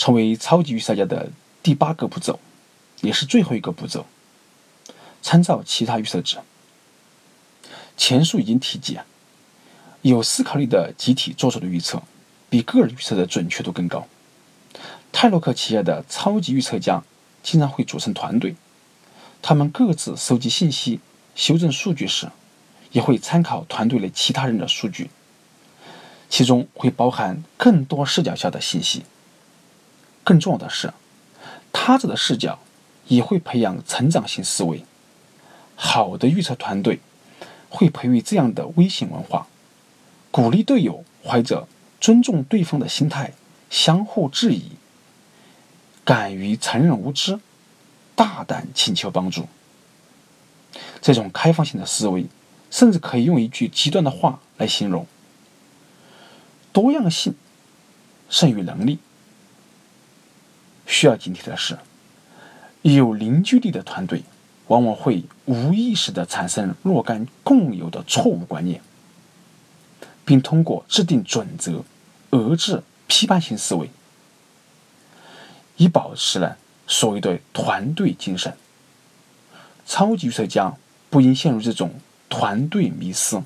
成为超级预测家的第八个步骤，也是最后一个步骤。参照其他预测值。前述已经提及，有思考力的集体做出的预测，比个人预测的准确度更高。泰洛克企业的超级预测家经常会组成团队，他们各自收集信息、修正数据时，也会参考团队内其他人的数据，其中会包含更多视角下的信息。更重要的是，他者的视角也会培养成长性思维。好的预测团队会培育这样的微型文化，鼓励队友怀着尊重对方的心态相互质疑，敢于承认无知，大胆请求帮助。这种开放性的思维，甚至可以用一句极端的话来形容：多样性胜于能力。需要警惕的是，有凝聚力的团队往往会无意识地产生若干共有的错误观念，并通过制定准则遏制批判性思维，以保持呢所谓的团队精神。超级预测家不应陷入这种团队迷失。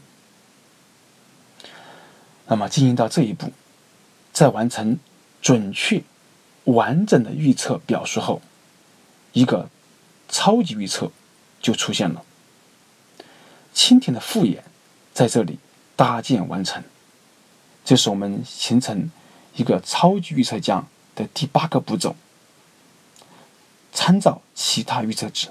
那么进行到这一步，在完成准确。完整的预测表述后，一个超级预测就出现了。蜻蜓的复眼在这里搭建完成，这是我们形成一个超级预测家的第八个步骤。参照其他预测值。